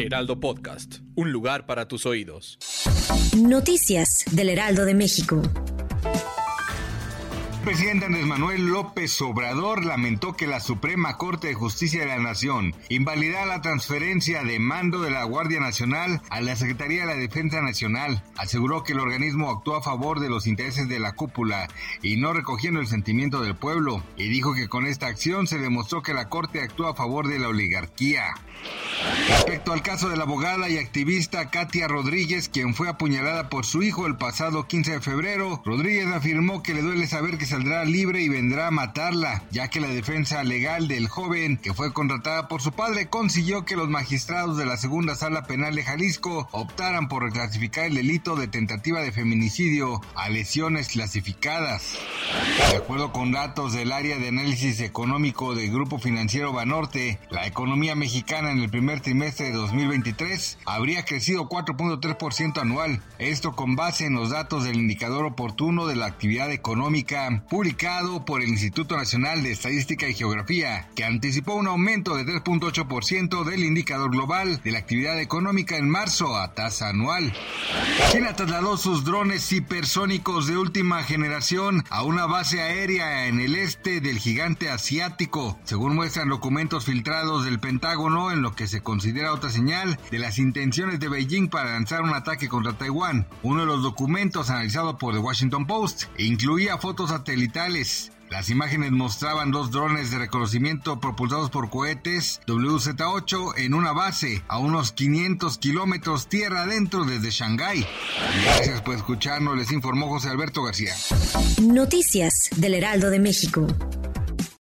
Heraldo Podcast, un lugar para tus oídos. Noticias del Heraldo de México. El presidente Andrés Manuel López Obrador lamentó que la Suprema Corte de Justicia de la Nación invalidara la transferencia de mando de la Guardia Nacional a la Secretaría de la Defensa Nacional. Aseguró que el organismo actuó a favor de los intereses de la cúpula y no recogiendo el sentimiento del pueblo. Y dijo que con esta acción se demostró que la Corte actúa a favor de la oligarquía. Respecto al caso de la abogada y activista Katia Rodríguez, quien fue apuñalada por su hijo el pasado 15 de febrero, Rodríguez afirmó que le duele saber que saldrá libre y vendrá a matarla, ya que la defensa legal del joven, que fue contratada por su padre, consiguió que los magistrados de la segunda sala penal de Jalisco optaran por reclasificar el delito de tentativa de feminicidio a lesiones clasificadas. De acuerdo con datos del área de análisis económico del Grupo Financiero Banorte, la economía mexicana en el primer trimestre de 2023 habría crecido 4.3% anual. Esto con base en los datos del indicador oportuno de la actividad económica publicado por el Instituto Nacional de Estadística y Geografía, que anticipó un aumento de 3.8% del indicador global de la actividad económica en marzo a tasa anual. China trasladó sus drones hipersónicos de última generación a una base aérea en el este del gigante asiático, según muestran documentos filtrados del Pentágono en lo que considera otra señal de las intenciones de Beijing para lanzar un ataque contra Taiwán. Uno de los documentos analizado por The Washington Post incluía fotos satelitales las imágenes mostraban dos drones de reconocimiento propulsados por cohetes WZ-8 en una base a unos 500 kilómetros tierra adentro desde Shanghái. Gracias por escucharnos, les informó José Alberto García. Noticias del Heraldo de México.